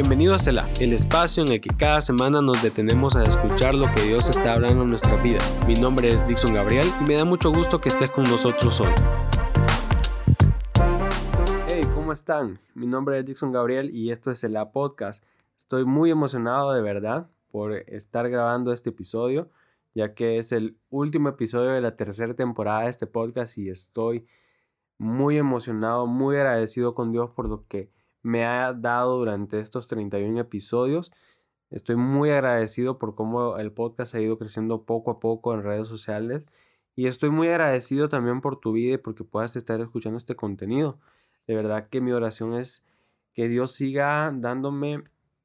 Bienvenido a Cela, el espacio en el que cada semana nos detenemos a escuchar lo que Dios está hablando en nuestras vidas. Mi nombre es Dixon Gabriel y me da mucho gusto que estés con nosotros hoy. Hey, ¿cómo están? Mi nombre es Dixon Gabriel y esto es Cela Podcast. Estoy muy emocionado de verdad por estar grabando este episodio, ya que es el último episodio de la tercera temporada de este podcast y estoy muy emocionado, muy agradecido con Dios por lo que me ha dado durante estos 31 episodios. Estoy muy agradecido por cómo el podcast ha ido creciendo poco a poco en redes sociales y estoy muy agradecido también por tu vida y porque puedas estar escuchando este contenido. De verdad que mi oración es que Dios siga dándome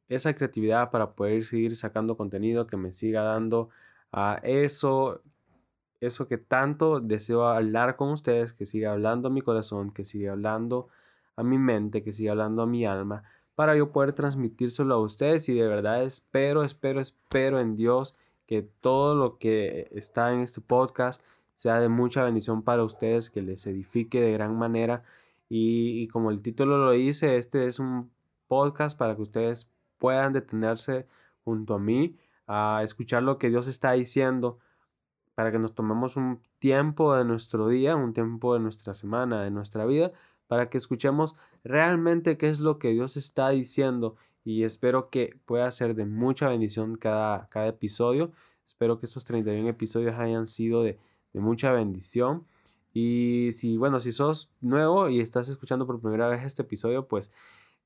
esa creatividad para poder seguir sacando contenido, que me siga dando a eso, eso que tanto deseo hablar con ustedes, que siga hablando a mi corazón, que siga hablando a mi mente, que siga hablando a mi alma, para yo poder transmitírselo a ustedes y de verdad espero, espero, espero en Dios que todo lo que está en este podcast sea de mucha bendición para ustedes, que les edifique de gran manera. Y, como el título lo dice, este es un podcast para que ustedes puedan detenerse junto a mí a escuchar lo que Dios está diciendo para que nos tomemos un tiempo de nuestro día, un tiempo de nuestra semana, de nuestra vida, para que escuchemos realmente qué es lo que Dios está diciendo y espero que pueda ser de mucha bendición cada, cada episodio. Espero que estos 31 episodios hayan sido de, mucha bendición. Y si, bueno, si sos nuevo y estás escuchando por primera vez este episodio, pues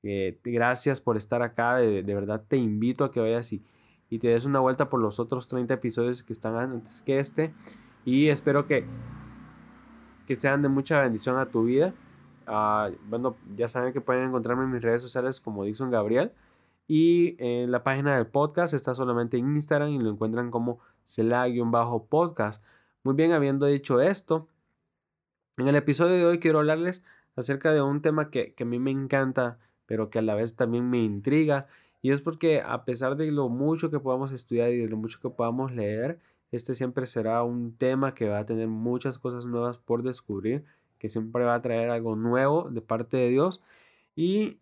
eh, gracias por estar acá. De, verdad te invito a que vayas y, y te des una vuelta por los otros 30 episodios que están antes que este. Y espero que, que sean de mucha bendición a tu vida. Ah, bueno, ya saben que pueden encontrarme en mis redes sociales como Dixon Gabriel. Y en la página del podcast está solamente en Instagram y lo encuentran como Cela-podcast. Muy bien, habiendo dicho esto, en el episodio de hoy quiero hablarles acerca de un tema que, que a mí me encanta, pero que a la vez también me intriga. Y es porque a pesar de lo mucho que podamos estudiar y de lo mucho que podamos leer, este siempre será un tema que va a tener muchas cosas nuevas por descubrir que siempre va a traer algo nuevo de parte de Dios. Y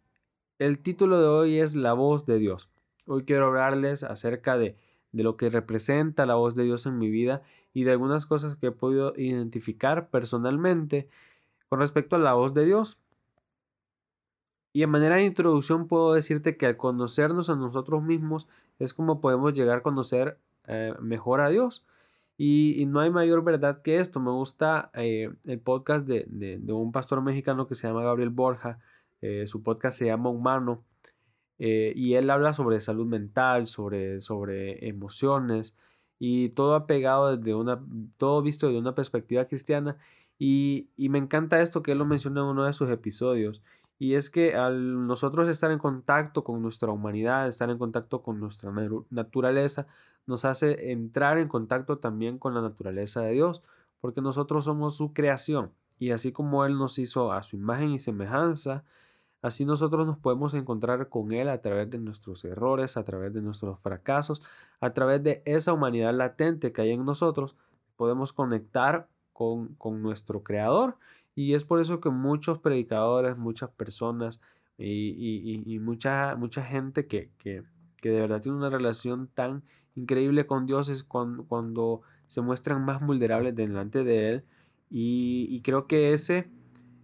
el título de hoy es La voz de Dios. Hoy quiero hablarles acerca de, de lo que representa la voz de Dios en mi vida y de algunas cosas que he podido identificar personalmente con respecto a la voz de Dios. Y en manera de introducción puedo decirte que al conocernos a nosotros mismos es como podemos llegar a conocer eh, mejor a Dios. Y, no hay mayor verdad que esto. Me gusta eh, el podcast de, un pastor mexicano que se llama Gabriel Borja. Eh, su podcast se llama Humano. Eh, y él habla sobre salud mental, sobre, sobre emociones y todo apegado desde una, todo visto desde una perspectiva cristiana. Y, y me encanta esto que él lo menciona en uno de sus episodios. Y es que al nosotros estar en contacto con nuestra humanidad, estar en contacto con nuestra naturaleza, nos hace entrar en contacto también con la naturaleza de Dios, porque nosotros somos su creación. Y así como Él nos hizo a su imagen y semejanza, así nosotros nos podemos encontrar con Él a través de nuestros errores, a través de nuestros fracasos, a través de esa humanidad latente que hay en nosotros, podemos conectar con, con nuestro Creador. Y es por eso que muchos predicadores, muchas personas y, mucha, mucha gente que, que, que de verdad tiene una relación tan increíble con Dios es cuando, se muestran más vulnerables delante de Él. Y, creo que ese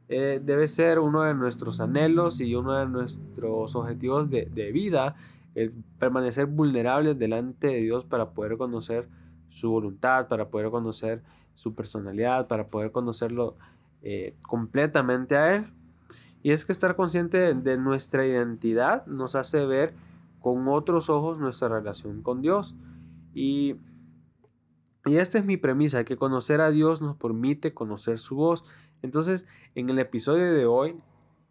eh, debe ser uno de nuestros anhelos y uno de nuestros objetivos de, vida, el permanecer vulnerables delante de Dios para poder conocer su voluntad, para poder conocer su personalidad, para poder conocerlo eh, completamente a Él. Y es que estar consciente de nuestra identidad nos hace ver con otros ojos nuestra relación con Dios. Y, y esta es mi premisa, que conocer a Dios nos permite conocer su voz. Entonces, en el episodio de hoy,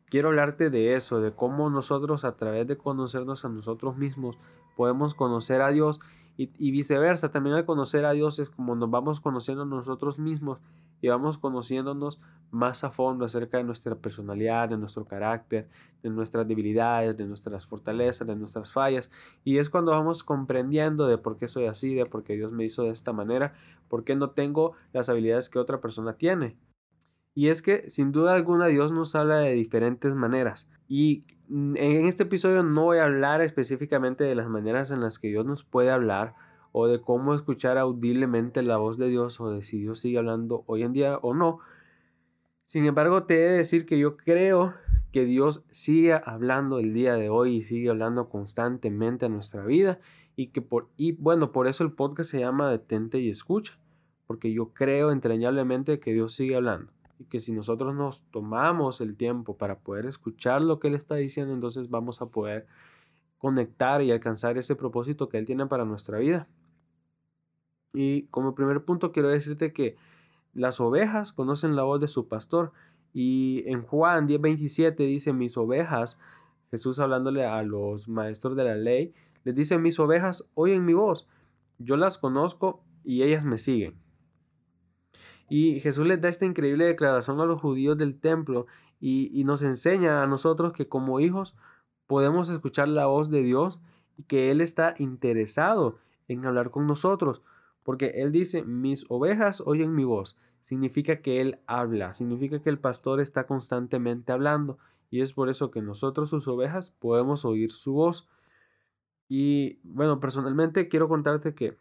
quiero hablarte de eso, de cómo nosotros a través de conocernos a nosotros mismos podemos conocer a Dios y, y viceversa. También al conocer a Dios es como nos vamos conociendo a nosotros mismos y vamos conociéndonos más a fondo acerca de nuestra personalidad, de nuestro carácter, de nuestras debilidades, de nuestras fortalezas, de nuestras fallas. Y es cuando vamos comprendiendo de por qué soy así, de por qué Dios me hizo de esta manera, por qué no tengo las habilidades que otra persona tiene. Y es que sin duda alguna Dios nos habla de diferentes maneras. Y en este episodio no voy a hablar específicamente de las maneras en las que Dios nos puede hablar o de cómo escuchar audiblemente la voz de Dios o de si Dios sigue hablando hoy en día o no. Sin embargo, te he de decir que yo creo que Dios sigue hablando el día de hoy y sigue hablando constantemente a nuestra vida y que por y bueno, por eso el podcast se llama Detente y escucha, porque yo creo entrañablemente que Dios sigue hablando y que si nosotros nos tomamos el tiempo para poder escuchar lo que él está diciendo, entonces vamos a poder conectar y alcanzar ese propósito que él tiene para nuestra vida. Y como primer punto quiero decirte que las ovejas conocen la voz de su pastor y en Juan 10:27 dice, mis ovejas, Jesús hablándole a los maestros de la ley, les dice, mis ovejas oyen mi voz, yo las conozco y ellas me siguen. Y Jesús les da esta increíble declaración a los judíos del templo y, nos enseña a nosotros que como hijos podemos escuchar la voz de Dios y que Él está interesado en hablar con nosotros. Porque Él dice, mis ovejas oyen mi voz. Significa que Él habla, significa que el pastor está constantemente hablando. Y es por eso que nosotros, sus ovejas, podemos oír su voz. Y bueno, personalmente quiero contarte que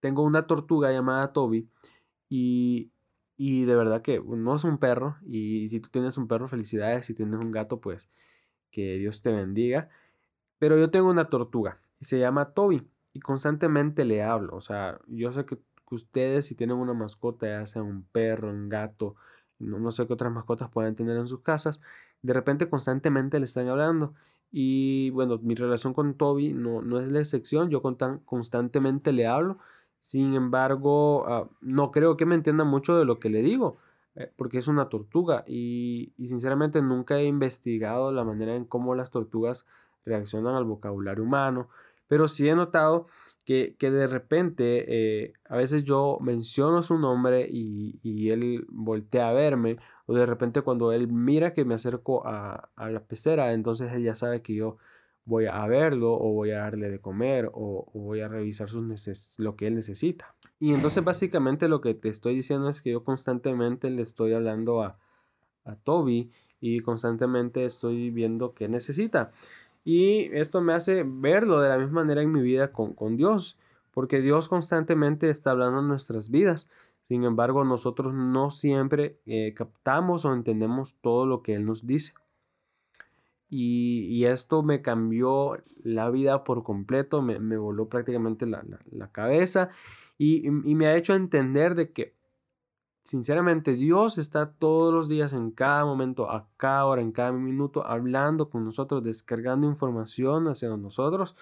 tengo una tortuga llamada Toby y, y de verdad que no es un perro. Y si tú tienes un perro, felicidades. Si tienes un gato, pues que Dios te bendiga. Pero yo tengo una tortuga y se llama Toby y constantemente le hablo. O sea, yo sé que, ustedes si tienen una mascota, ya sea un perro, un gato, no, sé qué otras mascotas pueden tener en sus casas, de repente constantemente le están hablando. Y bueno, mi relación con Toby no, no es la excepción, yo constantemente le hablo. Sin embargo, ah, no creo que me entienda mucho de lo que le digo, eh, porque es una tortuga y, y sinceramente nunca he investigado la manera en cómo las tortugas reaccionan al vocabulario humano pero sí he notado que, de repente eh, a veces yo menciono su nombre y, él voltea a verme, o de repente cuando él mira que me acerco a, la pecera, entonces él ya sabe que yo voy a verlo o voy a darle de comer o, voy a revisar sus lo que él necesita. Y entonces básicamente lo que te estoy diciendo es que yo constantemente le estoy hablando a, a Toby y constantemente estoy viendo qué necesita. Y esto me hace verlo de la misma manera en mi vida con, Dios, porque Dios constantemente está hablando en nuestras vidas. Sin embargo, nosotros no siempre eh, captamos o entendemos todo lo que Él nos dice. Y, esto me cambió la vida por completo, me, voló prácticamente la, cabeza y, y, me ha hecho entender de que Sinceramente, Dios está todos los días, en cada momento, a cada hora, en cada minuto, hablando con nosotros, descargando información hacia nosotros,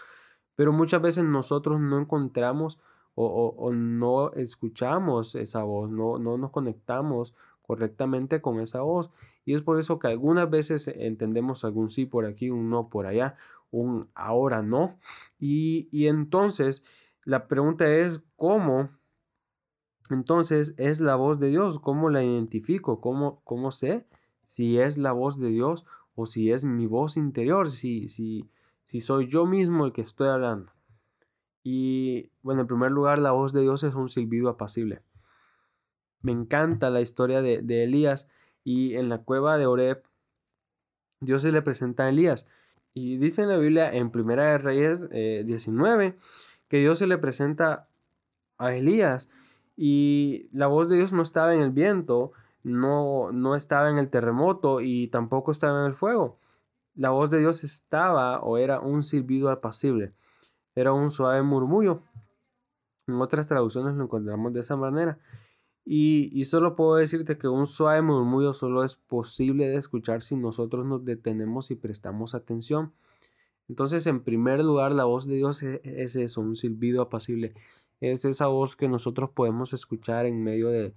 pero muchas veces nosotros no encontramos o, no escuchamos esa voz, no, no nos conectamos correctamente con esa voz. Y es por eso que algunas veces entendemos algún sí por aquí, un no por allá, un ahora no. Y, y entonces la pregunta es, ¿cómo entonces es la voz de Dios. ¿Cómo la identifico? ¿Cómo, cómo sé si es la voz de Dios o si es mi voz interior? Si, si, si soy yo mismo el que estoy hablando. Y bueno, en primer lugar, la voz de Dios es un silbido apacible. Me encanta la historia de, Elías y en la cueva de Oreb, Dios se le presenta a Elías. Y dice en la Biblia, en Primera de Reyes 19, eh, que Dios se le presenta a Elías y la voz de Dios no estaba en el viento, no, no estaba en el terremoto y tampoco estaba en el fuego. La voz de Dios estaba o era un silbido apacible, era un suave murmullo. En otras traducciones lo encontramos de esa manera. Y, y, solo puedo decirte que un suave murmullo solo es posible de escuchar si nosotros nos detenemos y prestamos atención. Entonces, en primer lugar, la voz de Dios e, es eso, un silbido apacible es esa voz que nosotros podemos escuchar en medio de,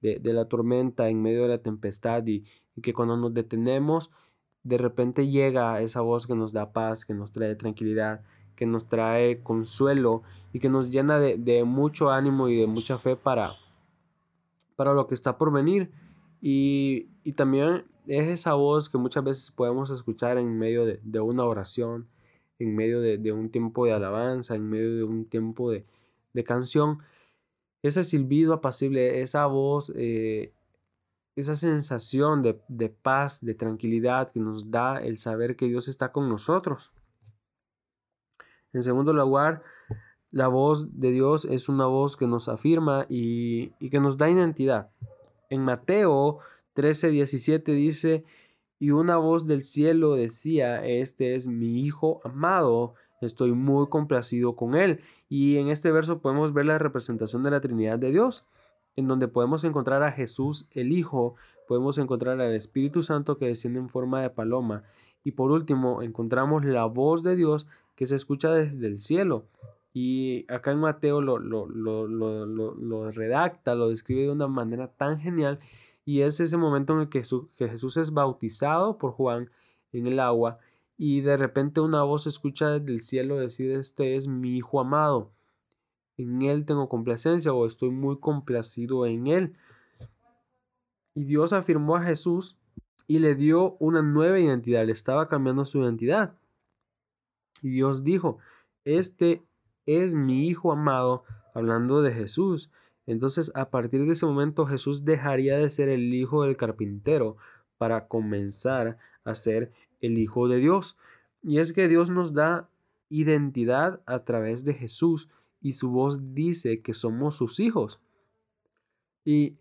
la tormenta, en medio de la tempestad y, que cuando nos detenemos, de repente llega esa voz que nos da paz, que nos trae tranquilidad, que nos trae consuelo y que nos llena de, mucho ánimo y de mucha fe para, para lo que está por venir. Y, también es esa voz que muchas veces podemos escuchar en medio de, una oración, en medio de, un tiempo de alabanza, en medio de un tiempo de, de canción, ese silbido apacible, esa voz, eh, esa sensación de, de paz, de tranquilidad que nos da el saber que Dios está con nosotros. En segundo lugar, la voz de Dios es una voz que nos afirma y, y que nos da identidad. En Mateo 13, 17 dice, y una voz del cielo decía, este es mi Hijo amado, estoy muy complacido con él. Y en este verso podemos ver la representación de la Trinidad de Dios, en donde podemos encontrar a Jesús el Hijo, podemos encontrar al Espíritu Santo que desciende en forma de paloma. Y por último, encontramos la voz de Dios que se escucha desde el cielo. Y acá en Mateo lo, lo, lo, lo, redacta, lo describe de una manera tan genial. Y es ese momento en el que Jesús, que Jesús es bautizado por Juan en el agua y de repente una voz escucha desde el cielo decir, este es mi Hijo amado, en Él tengo complacencia o estoy muy complacido en Él. Y Dios afirmó a Jesús y le dio una nueva identidad, le estaba cambiando su identidad. Y Dios dijo, este es mi Hijo amado, hablando de Jesús. Entonces, a partir de ese momento, Jesús dejaría de ser el hijo del carpintero para comenzar a ser el Hijo de Dios. Y es que Dios nos da identidad a través de Jesús y su voz dice que somos sus hijos. Y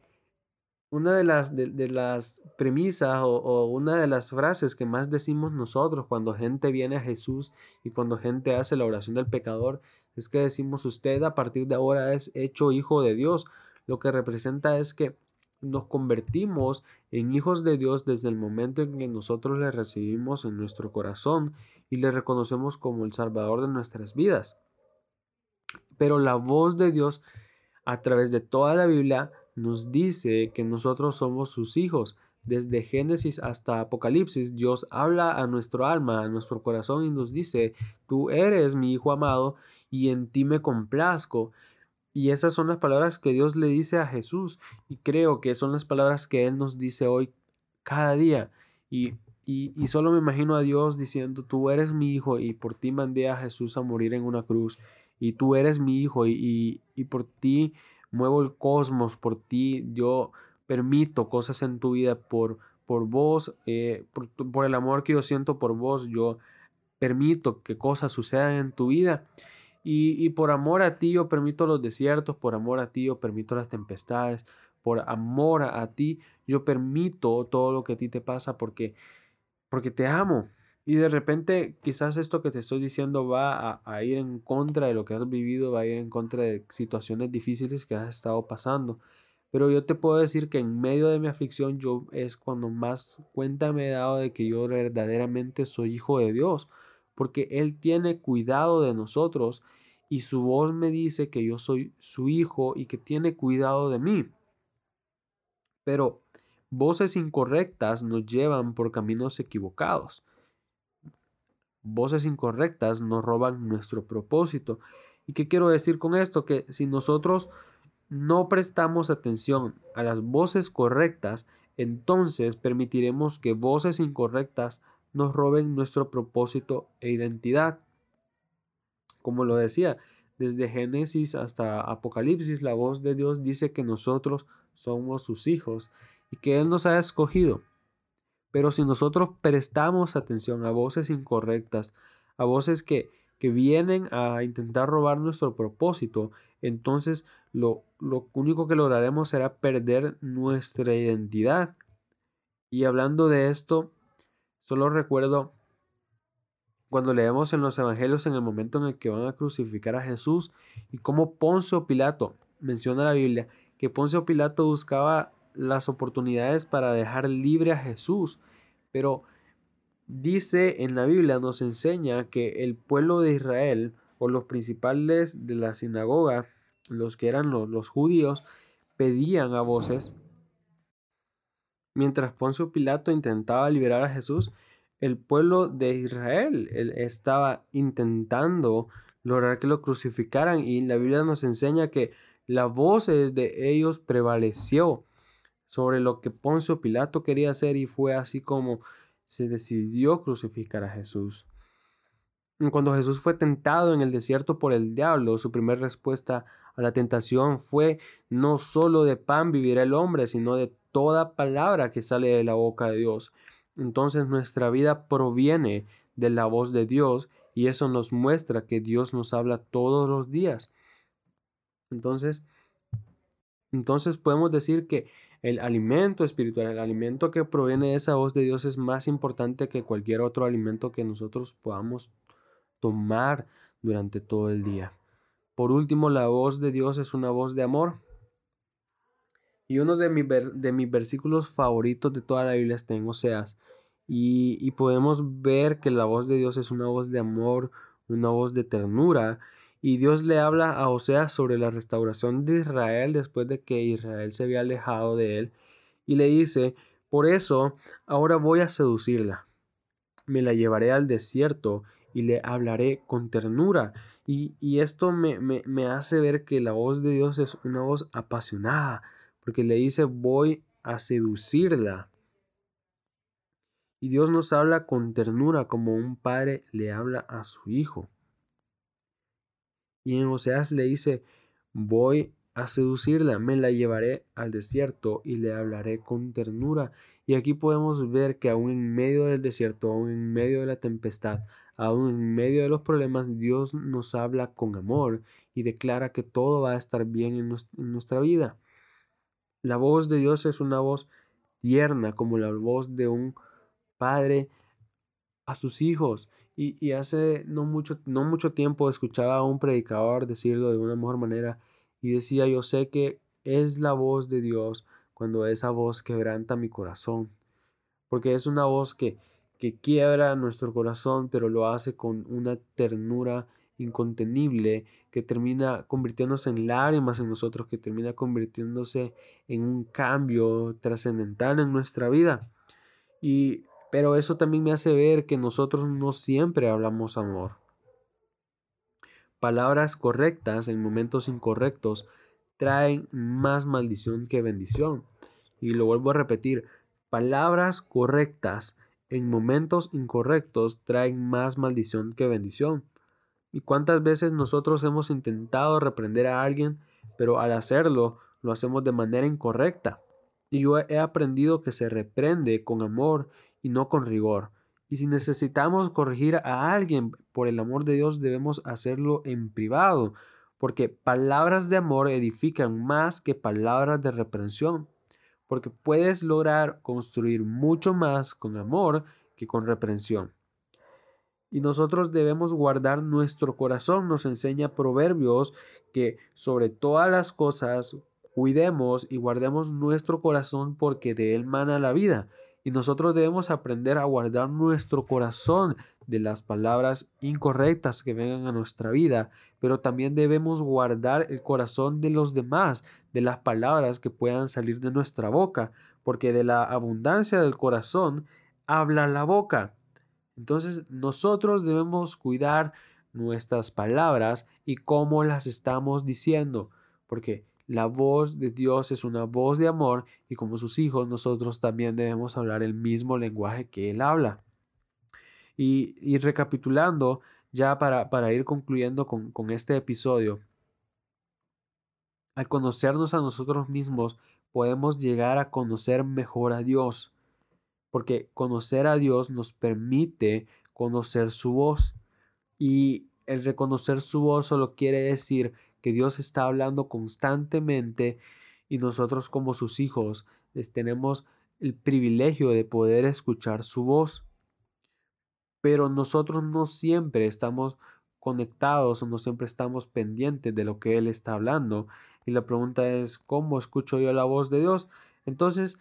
una de las, de, las premisas o, o, una de las frases que más decimos nosotros cuando gente viene a Jesús y cuando gente hace la oración del pecador es que decimos usted a partir de ahora es hecho hijo de Dios. Lo que representa es que nos convertimos en hijos de Dios desde el momento en que nosotros le recibimos en nuestro corazón y le reconocemos como el Salvador de nuestras vidas. Pero la voz de Dios a través de toda la Biblia nos dice que nosotros somos sus hijos. Desde Génesis hasta Apocalipsis, Dios habla a nuestro alma, a nuestro corazón y nos dice, tú eres mi hijo amado y en ti me complazco. Y esas son las palabras que Dios le dice a Jesús. Y creo que son las palabras que Él nos dice hoy cada día. Y, y, solo me imagino a Dios diciendo, tú eres mi hijo y por ti mandé a Jesús a morir en una cruz. Y tú eres mi hijo y, y por ti muevo el cosmos, por ti yo permito cosas en tu vida, por, por vos, eh, por, por el amor que yo siento por vos, yo permito que cosas sucedan en tu vida. Y, por amor a ti yo permito los desiertos, por amor a ti yo permito las tempestades, por amor a, ti yo permito todo lo que a ti te pasa porque, porque te amo. Y de repente quizás esto que te estoy diciendo va a, ir en contra de lo que has vivido, va a ir en contra de situaciones difíciles que has estado pasando. Pero yo te puedo decir que en medio de mi aflicción yo es cuando más cuenta me he dado de que yo verdaderamente soy hijo de Dios porque Él tiene cuidado de nosotros y su voz me dice que yo soy su hijo y que tiene cuidado de mí. Pero voces incorrectas nos llevan por caminos equivocados. Voces incorrectas nos roban nuestro propósito. ¿Y qué quiero decir con esto? Que si nosotros no prestamos atención a las voces correctas, entonces permitiremos que voces incorrectas nos roben nuestro propósito e identidad. Como lo decía, desde Génesis hasta Apocalipsis, la voz de Dios dice que nosotros somos sus hijos y que Él nos ha escogido. Pero si nosotros prestamos atención a voces incorrectas, a voces que, que vienen a intentar robar nuestro propósito, entonces lo, lo único que lograremos será perder nuestra identidad. Y hablando de esto, Solo recuerdo cuando leemos en los evangelios en el momento en el que van a crucificar a Jesús y cómo Poncio Pilato, menciona la Biblia, que Poncio Pilato buscaba las oportunidades para dejar libre a Jesús, pero dice en la Biblia, nos enseña que el pueblo de Israel o los principales de la sinagoga, los que eran los, los judíos, pedían a voces Mientras Poncio Pilato intentaba liberar a Jesús, el pueblo de Israel estaba intentando lograr que lo crucificaran y la Biblia nos enseña que la voz de ellos prevaleció sobre lo que Poncio Pilato quería hacer y fue así como se decidió crucificar a Jesús. Cuando Jesús fue tentado en el desierto por el diablo, su primera respuesta a la tentación fue no solo de pan vivirá el hombre, sino de toda palabra que sale de la boca de Dios. Entonces nuestra vida proviene de la voz de Dios y eso nos muestra que Dios nos habla todos los días. Entonces, entonces podemos decir que el alimento espiritual, el alimento que proviene de esa voz de Dios es más importante que cualquier otro alimento que nosotros podamos tomar durante todo el día. Por último, la voz de Dios es una voz de amor. Y uno de, de mis versículos favoritos de toda la Biblia está en Oseas. Y, y podemos ver que la voz de Dios es una voz de amor, una voz de ternura. Y Dios le habla a Oseas sobre la restauración de Israel después de que Israel se había alejado de él. Y le dice, por eso ahora voy a seducirla. Me la llevaré al desierto y le hablaré con ternura. Y, y esto me, me, me hace ver que la voz de Dios es una voz apasionada, porque le dice, voy a seducirla. Y Dios nos habla con ternura como un padre le habla a su hijo. Y en Oseas le dice, voy a seducirla, me la llevaré al desierto y le hablaré con ternura. Y aquí podemos ver que aún en medio del desierto, aún en medio de la tempestad, aún en medio de los problemas, Dios nos habla con amor y declara que todo va a estar bien en, nuestra vida. La voz de Dios es una voz tierna, como la voz de un padre a sus hijos. Y, hace no mucho, no mucho tiempo escuchaba a un predicador decirlo de una mejor manera y decía, yo sé que es la voz de Dios cuando esa voz quebranta mi corazón, porque es una voz que, que quiebra nuestro corazón, pero lo hace con una ternura incontenible que termina convirtiéndose en lágrimas en nosotros, que termina convirtiéndose en un cambio trascendental en nuestra vida. Y pero eso también me hace ver que nosotros no siempre hablamos amor. Palabras correctas en momentos incorrectos traen más maldición que bendición. Y lo vuelvo a repetir, palabras correctas en momentos incorrectos traen más maldición que bendición. ¿Y cuántas veces nosotros hemos intentado reprender a alguien, pero al hacerlo lo hacemos de manera incorrecta? Y yo he aprendido que se reprende con amor y no con rigor. Y si necesitamos corregir a alguien, por el amor de Dios debemos hacerlo en privado, porque palabras de amor edifican más que palabras de reprensión, porque puedes lograr construir mucho más con amor que con reprensión. Y nosotros debemos guardar nuestro corazón, nos enseña Proverbios que sobre todas las cosas cuidemos y guardemos nuestro corazón porque de él mana la vida. Y nosotros debemos aprender a guardar nuestro corazón de las palabras incorrectas que vengan a nuestra vida, pero también debemos guardar el corazón de los demás, de las palabras que puedan salir de nuestra boca, porque de la abundancia del corazón habla la boca. Entonces nosotros debemos cuidar nuestras palabras y cómo las estamos diciendo, porque la voz de Dios es una voz de amor y como sus hijos nosotros también debemos hablar el mismo lenguaje que Él habla. Y, recapitulando, ya para, para ir concluyendo con, con este episodio, al conocernos a nosotros mismos podemos llegar a conocer mejor a Dios, porque conocer a Dios nos permite conocer su voz. Y el reconocer su voz solo quiere decir que Dios está hablando constantemente y nosotros como sus hijos tenemos el privilegio de poder escuchar su voz. Pero nosotros no siempre estamos conectados o no siempre estamos pendientes de lo que Él está hablando. Y la pregunta es, ¿cómo escucho yo la voz de Dios? Entonces,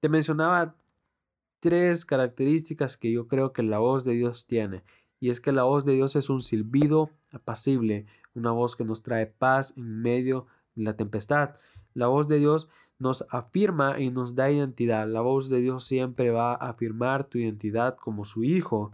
te mencionaba tres características que yo creo que la voz de Dios tiene. Y es que la voz de Dios es un silbido apacible, una voz que nos trae paz en medio de la tempestad. La voz de Dios nos afirma y nos da identidad. La voz de Dios siempre va a afirmar tu identidad como su hijo.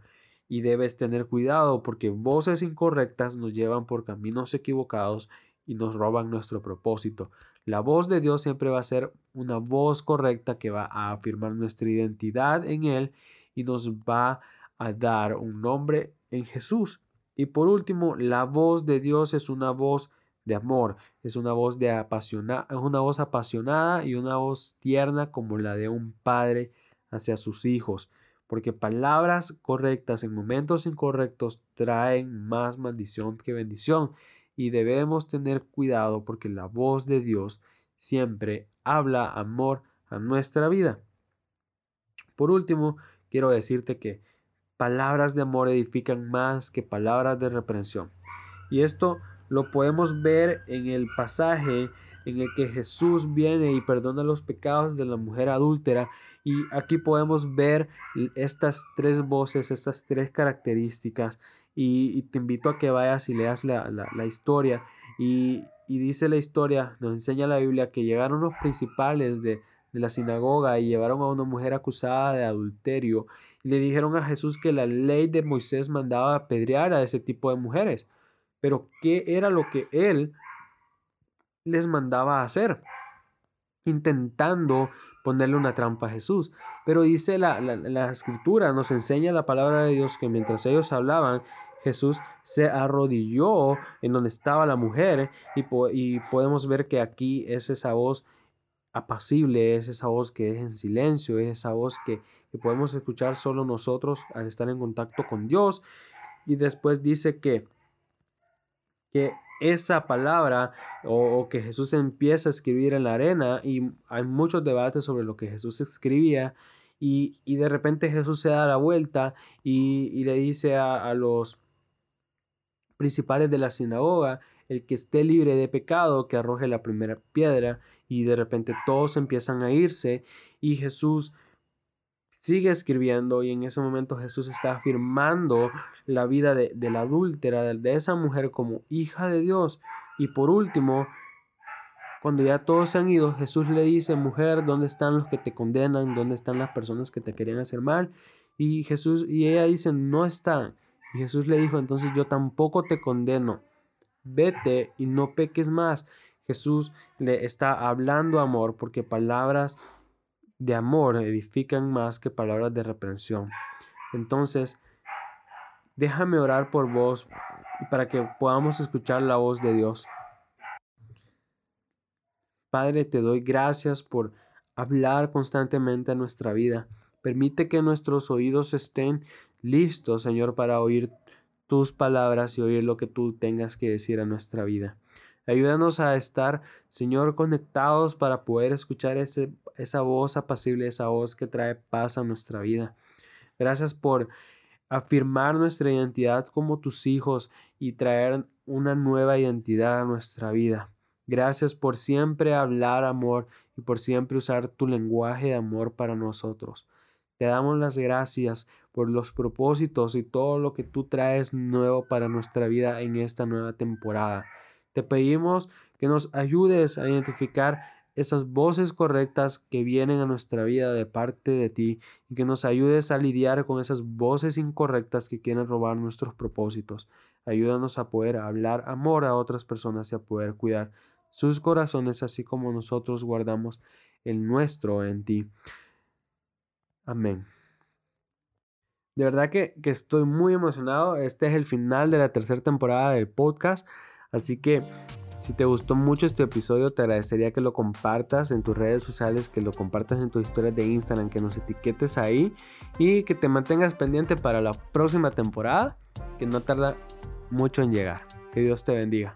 Y debes tener cuidado porque voces incorrectas nos llevan por caminos equivocados y nos roban nuestro propósito. La voz de Dios siempre va a ser una voz correcta que va a afirmar nuestra identidad en Él y nos va a dar un nombre en Jesús. Y por último, la voz de Dios es una voz de amor, es una voz de apasiona es una voz apasionada y una voz tierna como la de un padre hacia sus hijos, porque palabras correctas en momentos incorrectos traen más maldición que bendición y debemos tener cuidado porque la voz de Dios siempre habla amor a nuestra vida. Por último, quiero decirte que palabras de amor edifican más que palabras de reprensión. Y esto lo podemos ver en el pasaje en el que Jesús viene y perdona los pecados de la mujer adúltera. Y aquí podemos ver estas tres voces, estas tres características. Y, te invito a que vayas y leas la, historia. Y, y, dice la historia, nos enseña la Biblia, que llegaron los principales de, de la sinagoga y llevaron a una mujer acusada de adulterio. Y le dijeron a Jesús que la ley de Moisés mandaba apedrear a ese tipo de mujeres. Pero ¿qué era lo que él les mandaba hacer? Intentando ponerle una trampa a Jesús. Pero dice la, la, escritura, nos enseña la palabra de Dios que mientras ellos hablaban, Jesús se arrodilló en donde estaba la mujer y, y podemos ver que aquí es esa voz apacible, es esa voz que es en silencio, es esa voz que, que podemos escuchar solo nosotros al estar en contacto con Dios. Y después dice que que esa palabra o, que Jesús empieza a escribir en la arena y hay muchos debates sobre lo que Jesús escribía y, de repente Jesús se da la vuelta y, le dice a, a, los principales de la sinagoga, el que esté libre de pecado, que arroje la primera piedra y de repente todos empiezan a irse y Jesús sigue escribiendo y en ese momento Jesús está afirmando la vida de, la adúltera, de, esa mujer como hija de Dios. Y por último, cuando ya todos se han ido, Jesús le dice, mujer, ¿dónde están los que te condenan? ¿Dónde están las personas que te querían hacer mal? Y Jesús y ella dice, no están. Y Jesús le dijo, entonces yo tampoco te condeno. Vete y no peques más. Jesús le está hablando amor porque palabras de amor edifican más que palabras de reprensión. Entonces, déjame orar por vos para que podamos escuchar la voz de Dios. Padre, te doy gracias por hablar constantemente a nuestra vida. Permite que nuestros oídos estén listos, Señor, para oír tus palabras y oír lo que tú tengas que decir a nuestra vida. Ayúdanos a estar, Señor, conectados para poder escuchar ese, esa voz apacible, esa voz que trae paz a nuestra vida. Gracias por afirmar nuestra identidad como tus hijos y traer una nueva identidad a nuestra vida. Gracias por siempre hablar amor y por siempre usar tu lenguaje de amor para nosotros. Te damos las gracias por los propósitos y todo lo que tú traes nuevo para nuestra vida en esta nueva temporada. Te pedimos que nos ayudes a identificar esas voces correctas que vienen a nuestra vida de parte de ti y que nos ayudes a lidiar con esas voces incorrectas que quieren robar nuestros propósitos. Ayúdanos a poder hablar amor a otras personas y a poder cuidar sus corazones así como nosotros guardamos el nuestro en ti. Amén. De verdad que, que estoy muy emocionado. Este es el final de la tercera temporada del podcast. Así que si te gustó mucho este episodio, te agradecería que lo compartas en tus redes sociales, que lo compartas en tus historias de Instagram, que nos etiquetes ahí y que te mantengas pendiente para la próxima temporada, que no tarda mucho en llegar. Que Dios te bendiga.